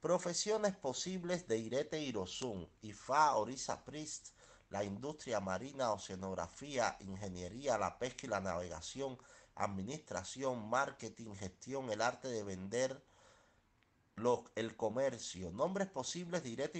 Profesiones posibles de Irete Irozun, IFA, Orisa Priest, la industria marina, oceanografía, ingeniería, la pesca y la navegación, administración, marketing, gestión, el arte de vender, el comercio. Nombres posibles de Irete